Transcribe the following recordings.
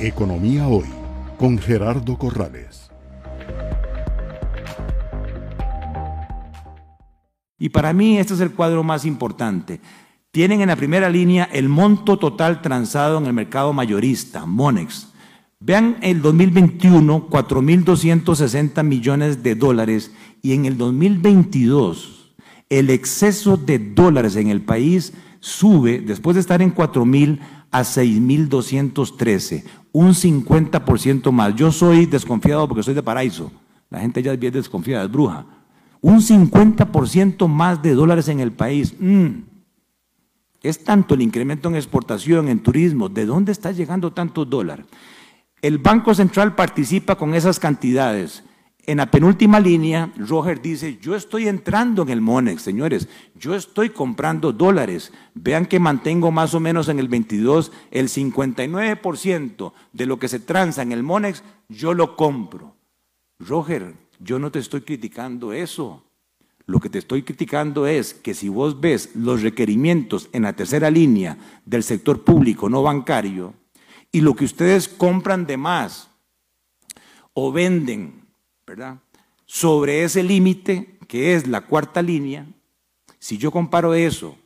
Economía Hoy con Gerardo Corrales. Y para mí este es el cuadro más importante. Tienen en la primera línea el monto total transado en el mercado mayorista, Monex. Vean el 2021, 4.260 millones de dólares y en el 2022 el exceso de dólares en el país sube, después de estar en 4.000 a 6.213, un 50% más. Yo soy desconfiado porque soy de paraíso. La gente ya es bien desconfiada, es bruja. Un 50% más de dólares en el país. Mm. Es tanto el incremento en exportación, en turismo. ¿De dónde está llegando tanto dólar? El Banco Central participa con esas cantidades. En la penúltima línea, Roger dice, yo estoy entrando en el MONEX, señores, yo estoy comprando dólares. Vean que mantengo más o menos en el 22 el 59% de lo que se transa en el MONEX, yo lo compro. Roger, yo no te estoy criticando eso. Lo que te estoy criticando es que si vos ves los requerimientos en la tercera línea del sector público no bancario y lo que ustedes compran de más o venden ¿verdad? Sobre ese límite, que es la cuarta línea, si yo comparo eso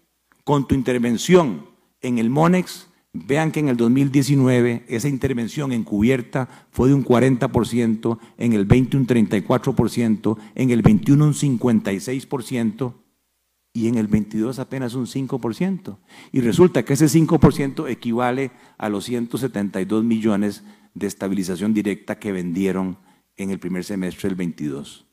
con tu intervención en el MONEX, vean que en el 2019 esa intervención encubierta fue de un 40%, en el 20 un 34%, en el 21 un 56% y en el 22 apenas un 5%. Y resulta que ese 5% equivale a los 172 millones de estabilización directa que vendieron en el primer semestre del 22.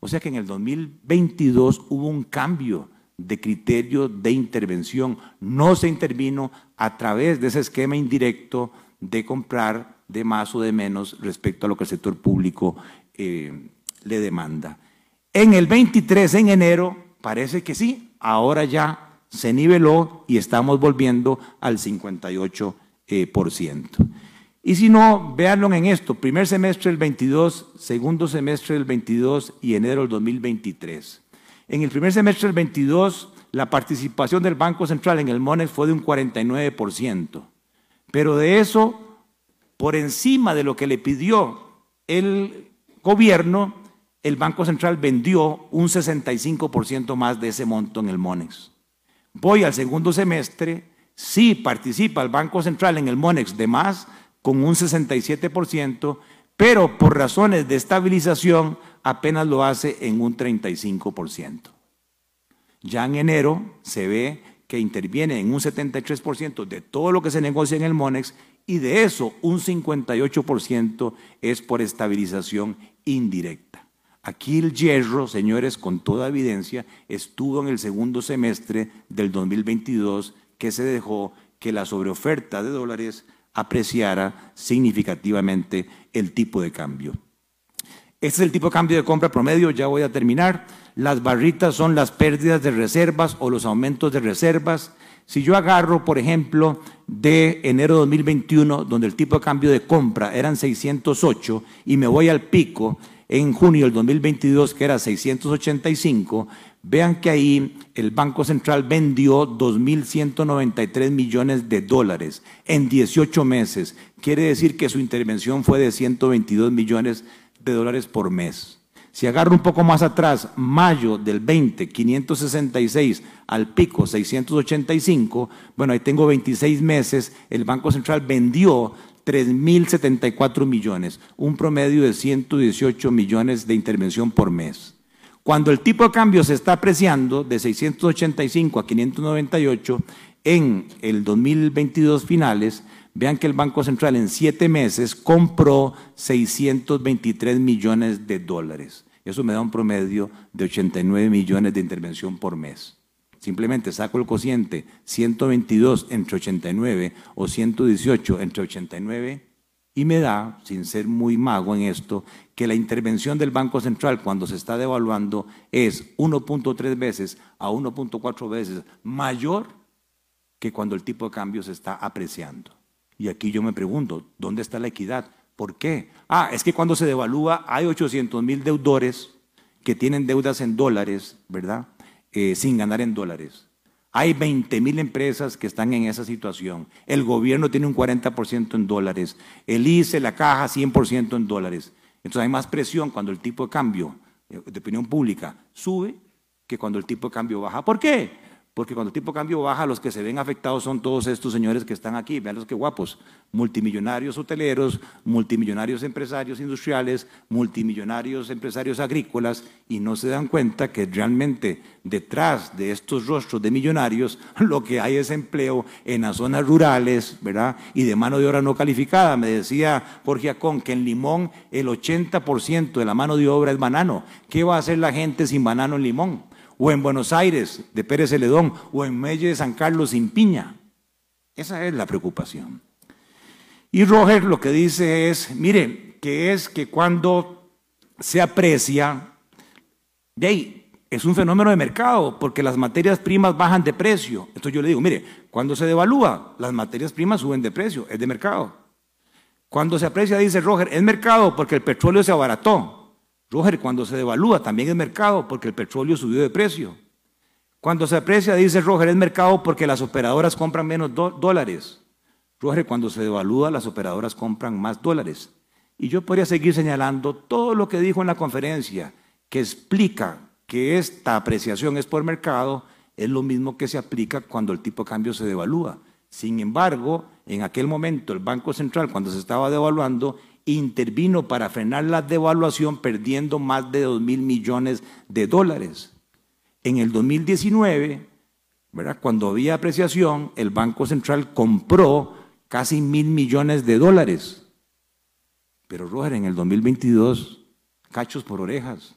O sea que en el 2022 hubo un cambio de criterio de intervención. No se intervino a través de ese esquema indirecto de comprar de más o de menos respecto a lo que el sector público eh, le demanda. En el 23, en enero, parece que sí, ahora ya se niveló y estamos volviendo al 58%. Eh, por ciento. Y si no, véanlo en esto, primer semestre del 22, segundo semestre del 22 y enero del 2023. En el primer semestre del 22, la participación del Banco Central en el MONEX fue de un 49%. Pero de eso, por encima de lo que le pidió el gobierno, el Banco Central vendió un 65% más de ese monto en el MONEX. Voy al segundo semestre, sí participa el Banco Central en el MONEX de más, con un 67%, pero por razones de estabilización apenas lo hace en un 35%. Ya en enero se ve que interviene en un 73% de todo lo que se negocia en el MONEX y de eso un 58% es por estabilización indirecta. Aquí el hierro, señores, con toda evidencia, estuvo en el segundo semestre del 2022 que se dejó que la sobreoferta de dólares apreciara significativamente el tipo de cambio. Este es el tipo de cambio de compra promedio, ya voy a terminar. Las barritas son las pérdidas de reservas o los aumentos de reservas. Si yo agarro, por ejemplo, de enero de 2021, donde el tipo de cambio de compra eran 608, y me voy al pico en junio del 2022, que era 685, Vean que ahí el Banco Central vendió 2.193 millones de dólares en 18 meses. Quiere decir que su intervención fue de 122 millones de dólares por mes. Si agarro un poco más atrás, mayo del 20, 566 al pico 685, bueno, ahí tengo 26 meses, el Banco Central vendió 3.074 millones, un promedio de 118 millones de intervención por mes. Cuando el tipo de cambio se está apreciando de 685 a 598 en el 2022 finales, vean que el Banco Central en siete meses compró 623 millones de dólares. Eso me da un promedio de 89 millones de intervención por mes. Simplemente saco el cociente 122 entre 89 o 118 entre 89 y me da, sin ser muy mago en esto, que la intervención del Banco Central cuando se está devaluando es 1.3 veces a 1.4 veces mayor que cuando el tipo de cambio se está apreciando. Y aquí yo me pregunto, ¿dónde está la equidad? ¿Por qué? Ah, es que cuando se devalúa hay 800 mil deudores que tienen deudas en dólares, ¿verdad? Eh, sin ganar en dólares. Hay 20 mil empresas que están en esa situación. El gobierno tiene un 40% en dólares. El ICE, la caja, 100% en dólares. Entonces hay más presión cuando el tipo de cambio eh, de opinión pública sube que cuando el tipo de cambio baja. ¿Por qué? Porque cuando el tipo de cambio baja, los que se ven afectados son todos estos señores que están aquí. Vean los que guapos. Multimillonarios hoteleros, multimillonarios empresarios industriales, multimillonarios empresarios agrícolas, y no se dan cuenta que realmente detrás de estos rostros de millonarios lo que hay es empleo en las zonas rurales, ¿verdad? Y de mano de obra no calificada. Me decía Jorge Acón que en Limón el 80% de la mano de obra es banano. ¿Qué va a hacer la gente sin banano en Limón? O en Buenos Aires de Pérez Celedón, o en Melle de San Carlos sin Piña. Esa es la preocupación. Y Roger lo que dice es, mire, que es que cuando se aprecia, de es un fenómeno de mercado, porque las materias primas bajan de precio. Entonces yo le digo, mire, cuando se devalúa, las materias primas suben de precio, es de mercado. Cuando se aprecia, dice Roger, es mercado porque el petróleo se abarató. Roger, cuando se devalúa también es mercado porque el petróleo subió de precio. Cuando se aprecia, dice Roger, es mercado porque las operadoras compran menos dólares. Roger, cuando se devalúa, las operadoras compran más dólares. Y yo podría seguir señalando todo lo que dijo en la conferencia, que explica que esta apreciación es por mercado, es lo mismo que se aplica cuando el tipo de cambio se devalúa. Sin embargo, en aquel momento el Banco Central, cuando se estaba devaluando, intervino para frenar la devaluación perdiendo más de 2 mil millones de dólares. En el 2019, ¿verdad? cuando había apreciación, el Banco Central compró casi mil millones de dólares. Pero Roger, en el 2022, cachos por orejas,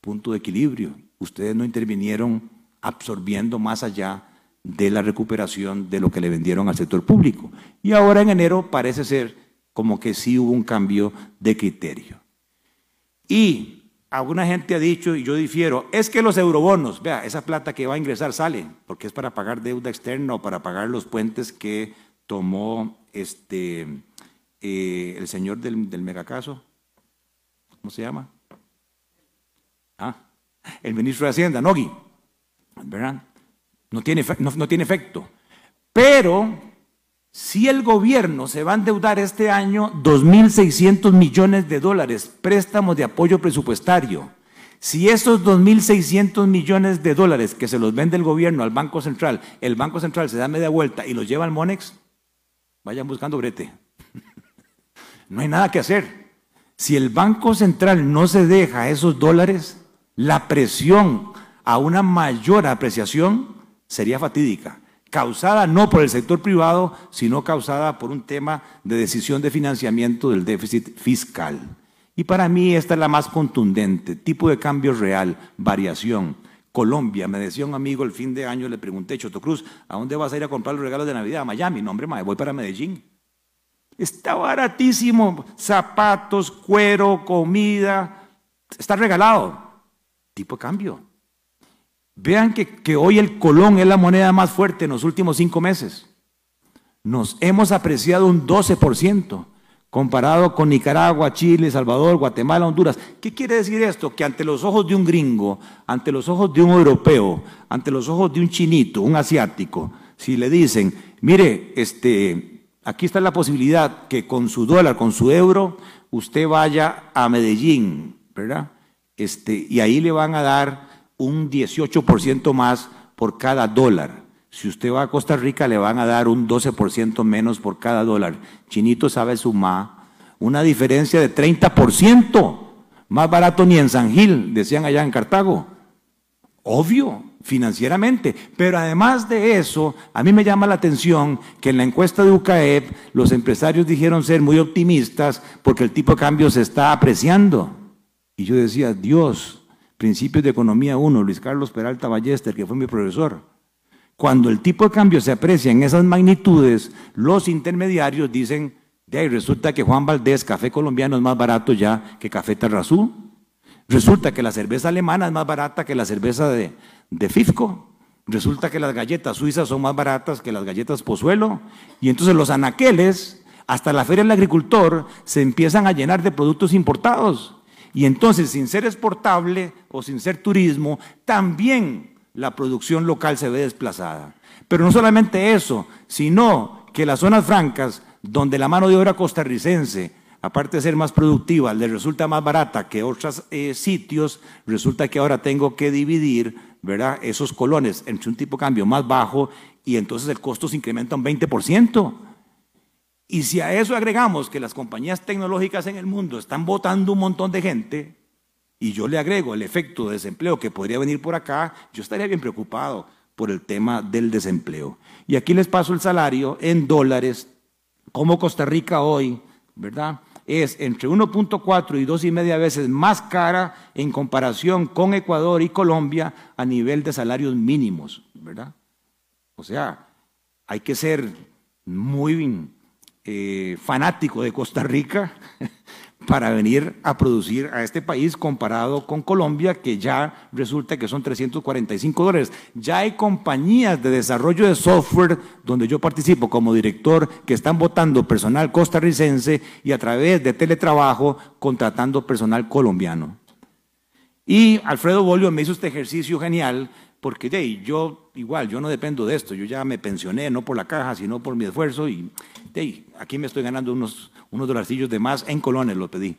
punto de equilibrio. Ustedes no intervinieron absorbiendo más allá de la recuperación de lo que le vendieron al sector público. Y ahora en enero parece ser como que sí hubo un cambio de criterio. Y alguna gente ha dicho, y yo difiero, es que los eurobonos, vea, esa plata que va a ingresar sale, porque es para pagar deuda externa o para pagar los puentes que tomó este, eh, el señor del, del megacaso, ¿cómo se llama? Ah, el ministro de Hacienda, Nogui, ¿verdad? No tiene, no tiene efecto. Pero si el gobierno se va a endeudar este año 2.600 millones de dólares, préstamos de apoyo presupuestario, si esos 2.600 millones de dólares que se los vende el gobierno al Banco Central, el Banco Central se da media vuelta y los lleva al Monex, vayan buscando brete. No hay nada que hacer. Si el Banco Central no se deja esos dólares, la presión a una mayor apreciación sería fatídica causada no por el sector privado, sino causada por un tema de decisión de financiamiento del déficit fiscal. Y para mí esta es la más contundente, tipo de cambio real, variación. Colombia, me decía un amigo el fin de año, le pregunté, Choto Cruz, ¿a dónde vas a ir a comprar los regalos de Navidad? A Miami, no hombre, voy para Medellín. Está baratísimo, zapatos, cuero, comida, está regalado. Tipo de cambio. Vean que, hoy el colón es la moneda más fuerte en los últimos cinco meses. Nos hemos apreciado un 12% comparado con Nicaragua, Chile, Salvador, Guatemala, Honduras. ¿Qué quiere decir esto? Que ante los ojos de un gringo, ante los ojos de un europeo, ante los ojos de un chinito, un asiático, si le dicen, mire, este, aquí está la posibilidad que con su dólar, con su euro, usted vaya a Medellín, ¿verdad? Este, y ahí le van a dar un 18% más por cada dólar. Si usted va a Costa Rica le van a dar un 12% menos por cada dólar. Chinito sabe sumar. Una diferencia de 30%. Más barato ni en San Gil, decían allá en Cartago. Obvio, financieramente. Pero además de eso, a mí me llama la atención que en la encuesta de UCAEP los empresarios dijeron ser muy optimistas porque el tipo de cambio se está apreciando. Y yo decía, Dios, Principios de Economía 1, Luis Carlos Peralta Ballester, que fue mi profesor. Cuando el tipo de cambio se aprecia en esas magnitudes, los intermediarios dicen, de ahí resulta que Juan Valdés, café colombiano, es más barato ya que café Tarrazú. Resulta que la cerveza alemana es más barata que la cerveza de, de Fifco. Resulta que las galletas suizas son más baratas que las galletas Pozuelo. Y entonces los anaqueles, hasta la Feria del Agricultor, se empiezan a llenar de productos importados. Y entonces, sin ser exportable o sin ser turismo, también la producción local se ve desplazada. Pero no solamente eso, sino que las zonas francas, donde la mano de obra costarricense, aparte de ser más productiva, le resulta más barata que otros eh, sitios, resulta que ahora tengo que dividir ¿verdad? esos colones entre un tipo de cambio más bajo y entonces el costo se incrementa un 20%. Y si a eso agregamos que las compañías tecnológicas en el mundo están votando un montón de gente, y yo le agrego el efecto de desempleo que podría venir por acá, yo estaría bien preocupado por el tema del desempleo. Y aquí les paso el salario en dólares, como Costa Rica hoy, ¿verdad? Es entre 1.4 y 2,5 veces más cara en comparación con Ecuador y Colombia a nivel de salarios mínimos, ¿verdad? O sea, hay que ser muy eh, fanático de Costa Rica para venir a producir a este país comparado con Colombia, que ya resulta que son 345 dólares. Ya hay compañías de desarrollo de software donde yo participo como director que están votando personal costarricense y a través de teletrabajo contratando personal colombiano. Y Alfredo Bolio me hizo este ejercicio genial porque de yo igual, yo no dependo de esto, yo ya me pensioné, no por la caja, sino por mi esfuerzo y de aquí me estoy ganando unos unos dolarcillos de más en colones lo pedí.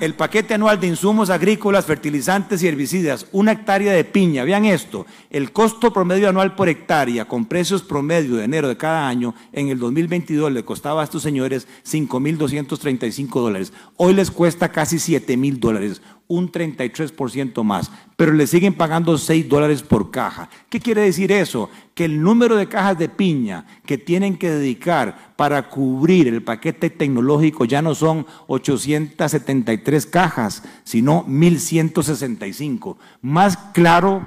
El paquete anual de insumos agrícolas, fertilizantes y herbicidas, una hectárea de piña. Vean esto, el costo promedio anual por hectárea con precios promedio de enero de cada año en el 2022 le costaba a estos señores 5.235 dólares. Hoy les cuesta casi 7.000 dólares un 33% más, pero le siguen pagando 6 dólares por caja. ¿Qué quiere decir eso? Que el número de cajas de piña que tienen que dedicar para cubrir el paquete tecnológico ya no son 873 cajas, sino 1165. Más claro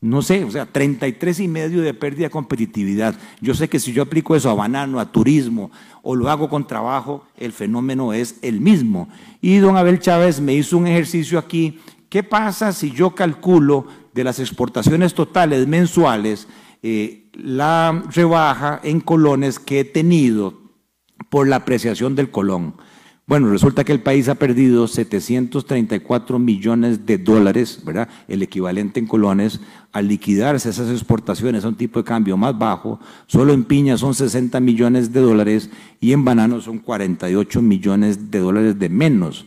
no sé, o sea, 33 y medio de pérdida de competitividad. Yo sé que si yo aplico eso a banano, a turismo, o lo hago con trabajo, el fenómeno es el mismo. Y don Abel Chávez me hizo un ejercicio aquí. ¿Qué pasa si yo calculo de las exportaciones totales mensuales eh, la rebaja en colones que he tenido por la apreciación del colón? Bueno, resulta que el país ha perdido 734 millones de dólares, ¿verdad? El equivalente en colones, al liquidarse esas exportaciones a un tipo de cambio más bajo. Solo en piña son 60 millones de dólares y en banano son 48 millones de dólares de menos.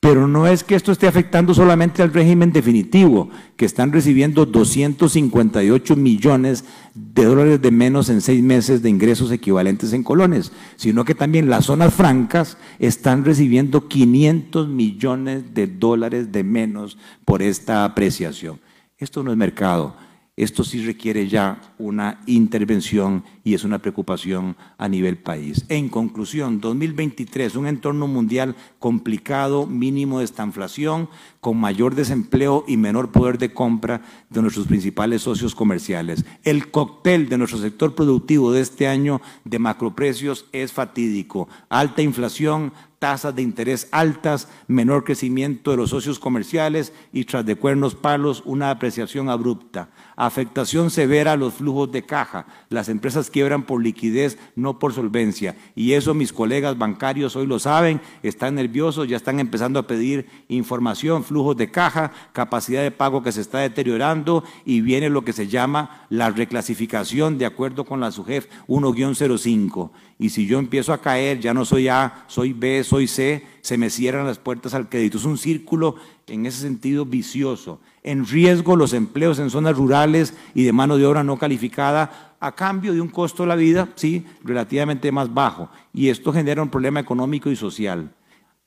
Pero no es que esto esté afectando solamente al régimen definitivo, que están recibiendo 258 millones de dólares de menos en seis meses de ingresos equivalentes en colones, sino que también las zonas francas están recibiendo 500 millones de dólares de menos por esta apreciación. Esto no es mercado. Esto sí requiere ya una intervención y es una preocupación a nivel país. En conclusión, 2023, un entorno mundial complicado, mínimo de esta inflación, con mayor desempleo y menor poder de compra de nuestros principales socios comerciales. El cóctel de nuestro sector productivo de este año de macroprecios es fatídico. Alta inflación, tasas de interés altas, menor crecimiento de los socios comerciales y tras de cuernos palos una apreciación abrupta. Afectación severa a los flujos de caja. Las empresas quiebran por liquidez, no por solvencia. Y eso mis colegas bancarios hoy lo saben, están nerviosos, ya están empezando a pedir información, flujos de caja, capacidad de pago que se está deteriorando y viene lo que se llama la reclasificación de acuerdo con la SUGEF 1-05 y si yo empiezo a caer, ya no soy A, soy B, soy C, se me cierran las puertas al crédito. Es un círculo en ese sentido vicioso. En riesgo los empleos en zonas rurales y de mano de obra no calificada a cambio de un costo de la vida, sí, relativamente más bajo. Y esto genera un problema económico y social.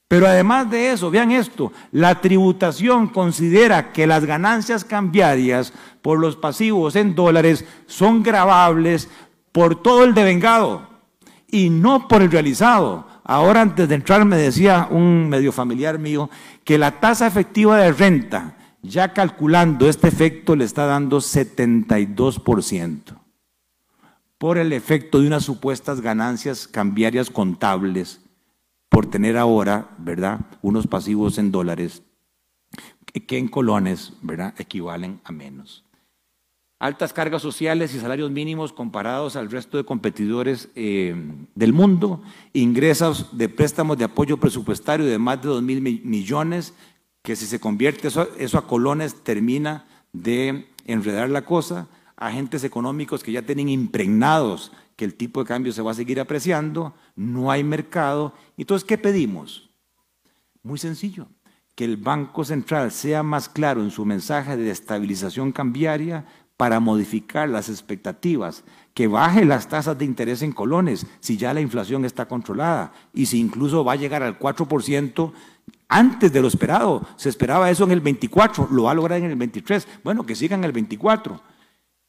Pero además de eso, vean esto, la tributación considera que las ganancias cambiarias por los pasivos en dólares son grabables por todo el devengado y no por el realizado. Ahora antes de entrar me decía un medio familiar mío que la tasa efectiva de renta, ya calculando este efecto, le está dando 72% por el efecto de unas supuestas ganancias cambiarias contables por tener ahora, ¿verdad?, unos pasivos en dólares que en colones, ¿verdad?, equivalen a menos altas cargas sociales y salarios mínimos comparados al resto de competidores eh, del mundo, ingresos de préstamos de apoyo presupuestario de más de 2 mil millones, que si se convierte eso, a colones termina de enredar la cosa, agentes económicos que ya tienen impregnados que el tipo de cambio se va a seguir apreciando, no hay mercado. Entonces, ¿qué pedimos? Muy sencillo, que el Banco Central sea más claro en su mensaje de estabilización cambiaria para modificar las expectativas, que baje las tasas de interés en colones si ya la inflación está controlada y si incluso va a llegar al 4% antes de lo esperado. Se esperaba eso en el 24, lo va a lograr en el 23. Bueno, que siga en el 24.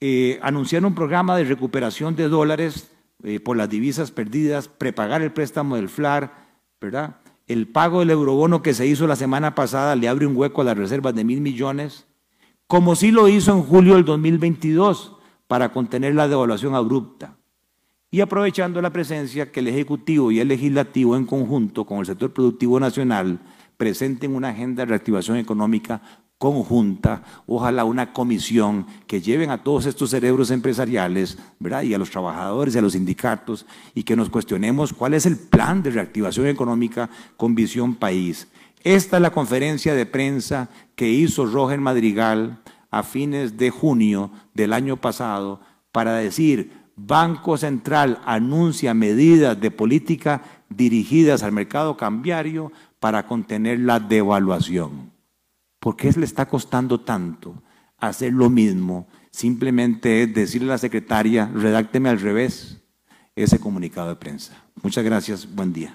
Eh, anunciaron un programa de recuperación de dólares eh, por las divisas perdidas, prepagar el préstamo del FLAR, ¿verdad? El pago del eurobono que se hizo la semana pasada le abre un hueco a las reservas de mil millones, como sí lo hizo en julio del 2022 para contener la devaluación abrupta. Y aprovechando la presencia que el Ejecutivo y el Legislativo en conjunto con el sector productivo nacional presenten una agenda de reactivación económica conjunta, ojalá una comisión que lleven a todos estos cerebros empresariales, ¿verdad? Y a los trabajadores y a los sindicatos y que nos cuestionemos cuál es el plan de reactivación económica con visión país. Esta es la conferencia de prensa que hizo Roger Madrigal a fines de junio del año pasado para decir, Banco Central anuncia medidas de política dirigidas al mercado cambiario para contener la devaluación. ¿Por qué le está costando tanto hacer lo mismo? Simplemente es decirle a la secretaria, redácteme al revés ese comunicado de prensa. Muchas gracias, buen día.